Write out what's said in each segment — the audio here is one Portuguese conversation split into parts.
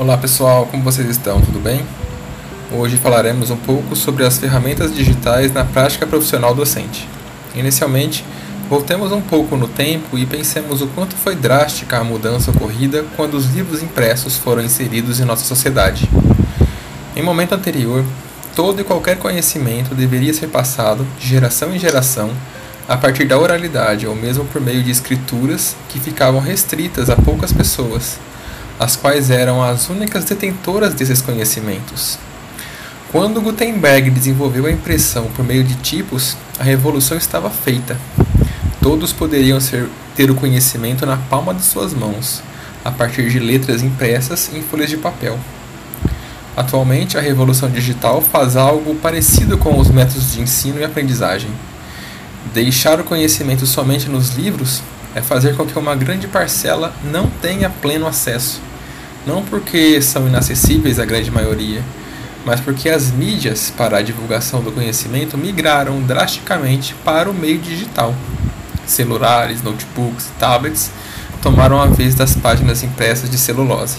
Olá pessoal, como vocês estão? Tudo bem? Hoje falaremos um pouco sobre as ferramentas digitais na prática profissional docente. Inicialmente, voltemos um pouco no tempo e pensemos o quanto foi drástica a mudança ocorrida quando os livros impressos foram inseridos em nossa sociedade. Em momento anterior, todo e qualquer conhecimento deveria ser passado de geração em geração a partir da oralidade ou mesmo por meio de escrituras que ficavam restritas a poucas pessoas as quais eram as únicas detentoras desses conhecimentos. Quando Gutenberg desenvolveu a impressão por meio de tipos, a revolução estava feita. Todos poderiam ser, ter o conhecimento na palma de suas mãos, a partir de letras impressas em folhas de papel. Atualmente, a revolução digital faz algo parecido com os métodos de ensino e aprendizagem. Deixar o conhecimento somente nos livros é fazer com que uma grande parcela não tenha pleno acesso não porque são inacessíveis à grande maioria, mas porque as mídias para a divulgação do conhecimento migraram drasticamente para o meio digital. Celulares, notebooks e tablets tomaram a vez das páginas impressas de celulose.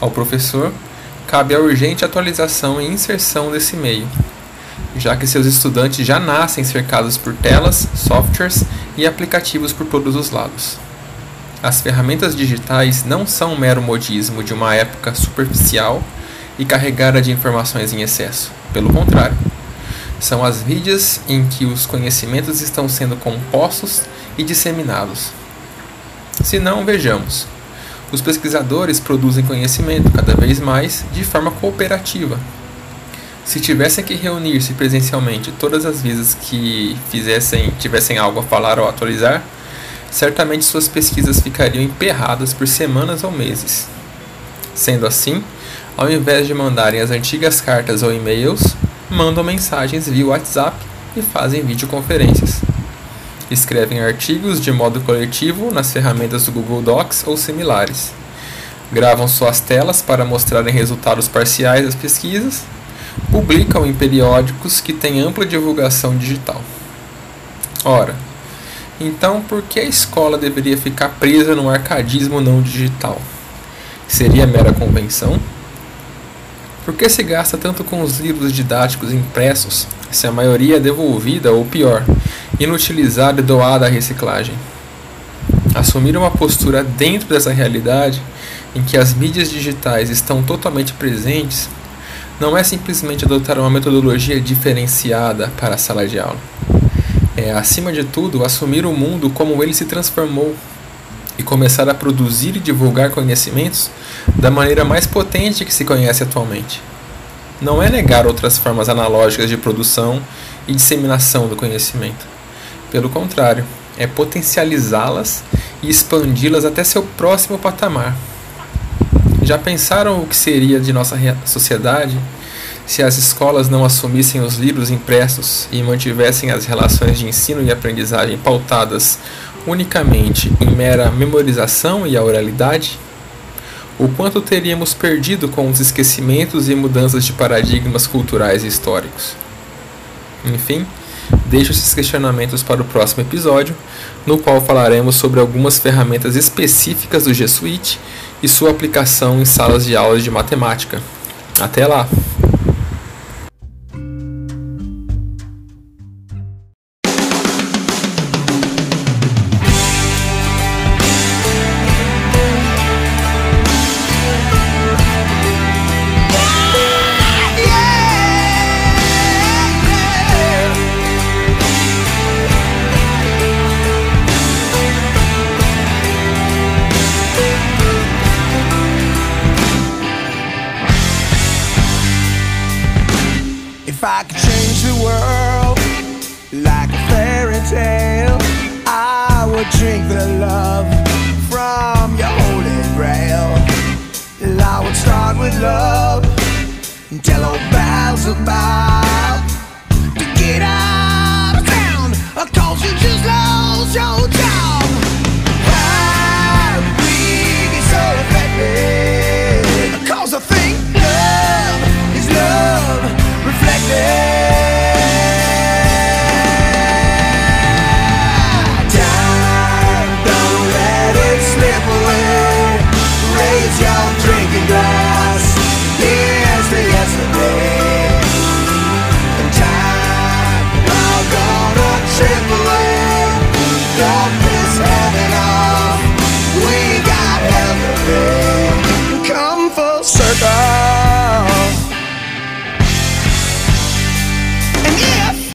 Ao professor, cabe a urgente atualização e inserção desse meio, já que seus estudantes já nascem cercados por telas, softwares e aplicativos por todos os lados. As ferramentas digitais não são um mero modismo de uma época superficial e carregada de informações em excesso. Pelo contrário, são as mídias em que os conhecimentos estão sendo compostos e disseminados. Se não, vejamos. Os pesquisadores produzem conhecimento cada vez mais de forma cooperativa, se tivessem que reunir-se presencialmente todas as vezes que fizessem, tivessem algo a falar ou atualizar, certamente suas pesquisas ficariam emperradas por semanas ou meses. Sendo assim, ao invés de mandarem as antigas cartas ou e-mails, mandam mensagens via WhatsApp e fazem videoconferências. Escrevem artigos de modo coletivo nas ferramentas do Google Docs ou similares. Gravam suas telas para mostrarem resultados parciais das pesquisas publicam em periódicos que têm ampla divulgação digital. Ora, então por que a escola deveria ficar presa no arcadismo não digital? Seria mera convenção? Por que se gasta tanto com os livros didáticos impressos, se a maioria é devolvida ou pior, inutilizada e doada à reciclagem? Assumir uma postura dentro dessa realidade em que as mídias digitais estão totalmente presentes não é simplesmente adotar uma metodologia diferenciada para a sala de aula. É, acima de tudo, assumir o mundo como ele se transformou e começar a produzir e divulgar conhecimentos da maneira mais potente que se conhece atualmente. Não é negar outras formas analógicas de produção e disseminação do conhecimento. Pelo contrário, é potencializá-las e expandi-las até seu próximo patamar, já pensaram o que seria de nossa sociedade se as escolas não assumissem os livros impressos e mantivessem as relações de ensino e aprendizagem pautadas unicamente em mera memorização e a oralidade? O quanto teríamos perdido com os esquecimentos e mudanças de paradigmas culturais e históricos? Enfim, deixo esses questionamentos para o próximo episódio, no qual falaremos sobre algumas ferramentas específicas do G Suite e sua aplicação em salas de aulas de matemática. Até lá! I could change the world like a fairy tale, I would drink the love